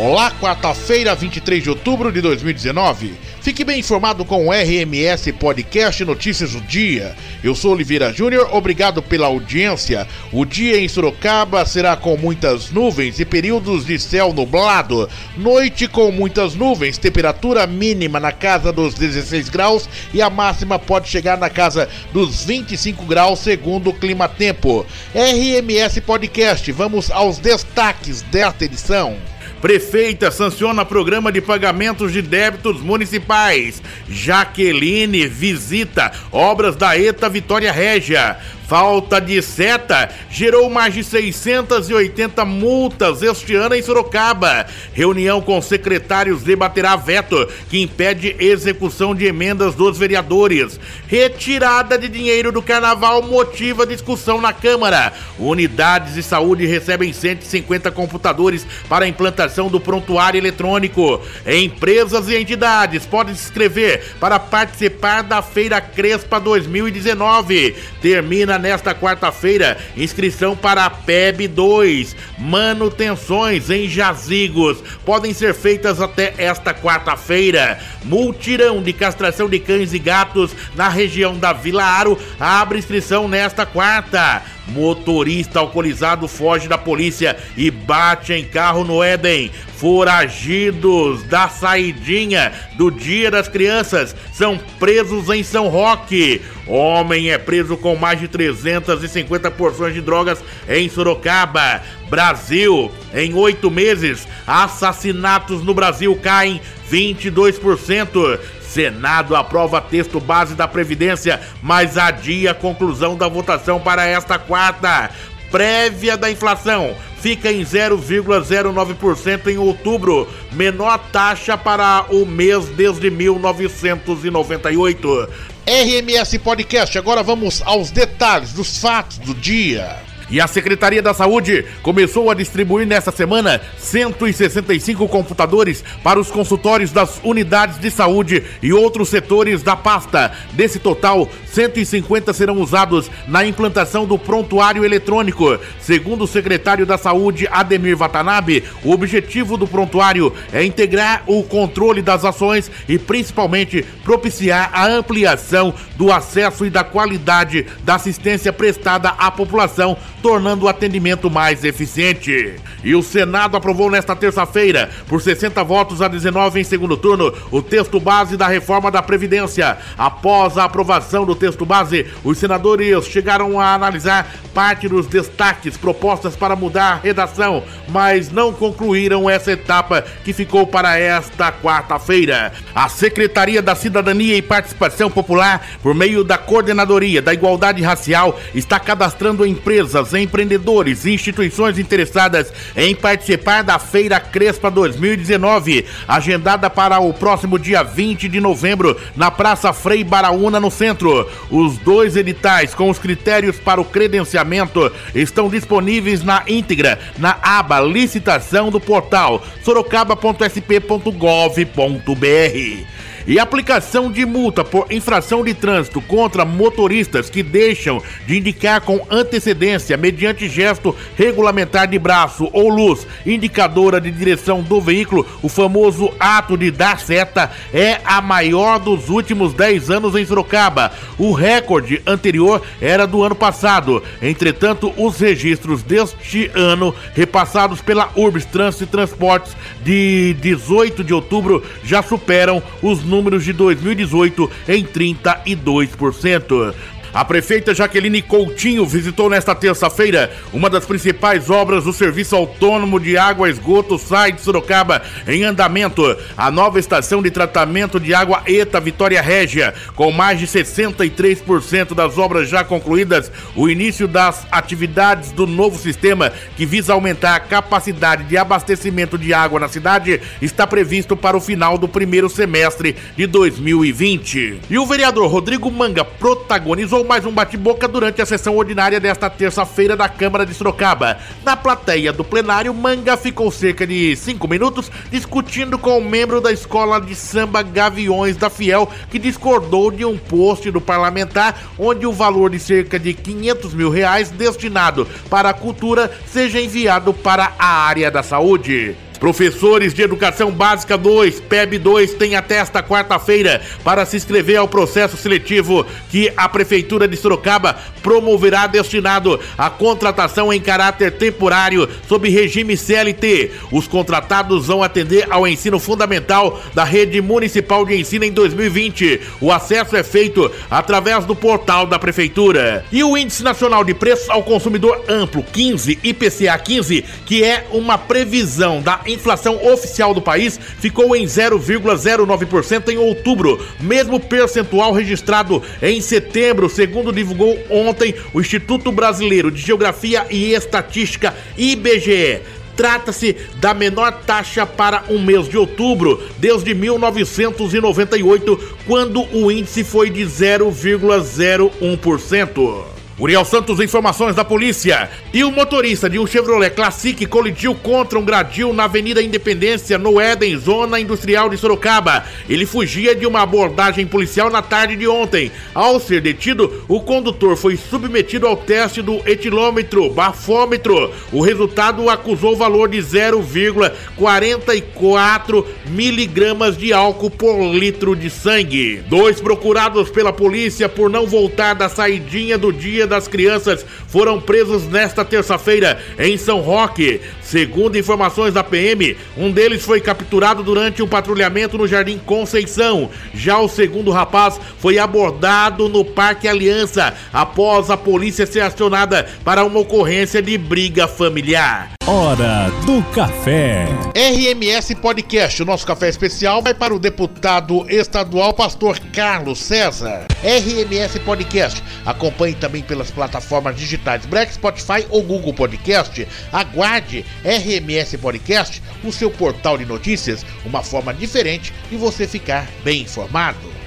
Olá, quarta-feira, 23 de outubro de 2019. Fique bem informado com o RMS Podcast Notícias do Dia. Eu sou Oliveira Júnior, obrigado pela audiência. O dia em Sorocaba será com muitas nuvens e períodos de céu nublado. Noite com muitas nuvens, temperatura mínima na casa dos 16 graus e a máxima pode chegar na casa dos 25 graus, segundo o Clima Tempo. RMS Podcast, vamos aos destaques desta edição. Prefeita sanciona programa de pagamentos de débitos municipais. Jaqueline visita obras da ETA Vitória Régia. Falta de seta gerou mais de 680 multas este ano em Sorocaba. Reunião com secretários debaterá veto que impede execução de emendas dos vereadores. Retirada de dinheiro do carnaval motiva discussão na Câmara. Unidades de saúde recebem 150 computadores para implantação do prontuário eletrônico. Empresas e entidades podem se inscrever para participar da Feira Crespa 2019. Termina nesta quarta-feira inscrição para a PEB 2. Manutenções em jazigos podem ser feitas até esta quarta-feira. Multirão de castração de cães e gatos na região da Vila Aro abre inscrição nesta quarta. Motorista alcoolizado foge da polícia e bate em carro no Éden. Foragidos da saidinha do Dia das Crianças são presos em São Roque. Homem é preso com mais de 350 porções de drogas em Sorocaba. Brasil, em oito meses, assassinatos no Brasil caem 22%. Senado aprova texto base da Previdência, mas adia a conclusão da votação para esta quarta. Prévia da inflação fica em 0,09% em outubro, menor taxa para o mês desde 1998. RMS Podcast, agora vamos aos detalhes dos fatos do dia. E a Secretaria da Saúde começou a distribuir nesta semana 165 computadores para os consultórios das unidades de saúde e outros setores da pasta. Desse total, 150 serão usados na implantação do prontuário eletrônico. Segundo o secretário da Saúde, Ademir Watanabe, o objetivo do prontuário é integrar o controle das ações e principalmente propiciar a ampliação do acesso e da qualidade da assistência prestada à população tornando o atendimento mais eficiente. E o Senado aprovou nesta terça-feira, por 60 votos a 19 em segundo turno, o texto base da reforma da Previdência. Após a aprovação do texto base, os senadores chegaram a analisar parte dos destaques propostas para mudar a redação, mas não concluíram essa etapa que ficou para esta quarta-feira. A Secretaria da Cidadania e Participação Popular, por meio da Coordenadoria da Igualdade Racial, está cadastrando empresas empreendedores e instituições interessadas em participar da Feira Crespa 2019, agendada para o próximo dia 20 de novembro na Praça Frei Baraúna, no centro. Os dois editais com os critérios para o credenciamento estão disponíveis na íntegra na aba licitação do portal sorocaba.sp.gov.br e aplicação de multa por infração de trânsito contra motoristas que deixam de indicar com antecedência, mediante gesto regulamentar de braço ou luz indicadora de direção do veículo, o famoso ato de dar seta, é a maior dos últimos 10 anos em Sorocaba. O recorde anterior era do ano passado. Entretanto, os registros deste ano, repassados pela Urbs Trânsito e Transportes de 18 de outubro, já superam os números números de 2018 em 32%. A prefeita Jaqueline Coutinho visitou nesta terça-feira uma das principais obras do Serviço Autônomo de Água Esgoto SAI de Sorocaba, em andamento, a nova estação de tratamento de água ETA Vitória Régia, com mais de 63% das obras já concluídas, o início das atividades do novo sistema, que visa aumentar a capacidade de abastecimento de água na cidade, está previsto para o final do primeiro semestre de 2020. E o vereador Rodrigo Manga protagonizou mais um bate-boca durante a sessão ordinária desta terça-feira da Câmara de Sorocaba. Na plateia do plenário, Manga ficou cerca de cinco minutos discutindo com um membro da escola de samba Gaviões da Fiel, que discordou de um post do parlamentar onde o valor de cerca de 500 mil reais destinado para a cultura seja enviado para a área da saúde. Professores de Educação Básica 2, PEB 2, têm até esta quarta-feira para se inscrever ao processo seletivo que a Prefeitura de Sorocaba promoverá destinado à contratação em caráter temporário sob regime CLT. Os contratados vão atender ao ensino fundamental da rede municipal de ensino em 2020. O acesso é feito através do portal da Prefeitura. E o Índice Nacional de Preços ao Consumidor Amplo 15, IPCA 15, que é uma previsão da inflação oficial do país, ficou em 0,09% em outubro, mesmo percentual registrado em setembro, segundo divulgou ontem o Instituto Brasileiro de Geografia e Estatística, IBGE. Trata-se da menor taxa para um mês de outubro desde 1998, quando o índice foi de 0,01%. Uriel Santos, informações da polícia. E o motorista de um Chevrolet Classic colidiu contra um gradil na Avenida Independência, no Éden, zona industrial de Sorocaba. Ele fugia de uma abordagem policial na tarde de ontem. Ao ser detido, o condutor foi submetido ao teste do etilômetro, bafômetro. O resultado acusou o valor de 0,44 miligramas de álcool por litro de sangue. Dois procurados pela polícia por não voltar da saidinha do dia das crianças foram presos nesta terça-feira em São Roque. Segundo informações da PM, um deles foi capturado durante um patrulhamento no Jardim Conceição. Já o segundo rapaz foi abordado no Parque Aliança após a polícia ser acionada para uma ocorrência de briga familiar. Hora do café. RMS Podcast, o nosso café especial vai para o deputado estadual Pastor Carlos César. RMS Podcast, acompanhe também pelas plataformas digitais Black Spotify ou Google Podcast. Aguarde RMS Podcast, o seu portal de notícias, uma forma diferente de você ficar bem informado.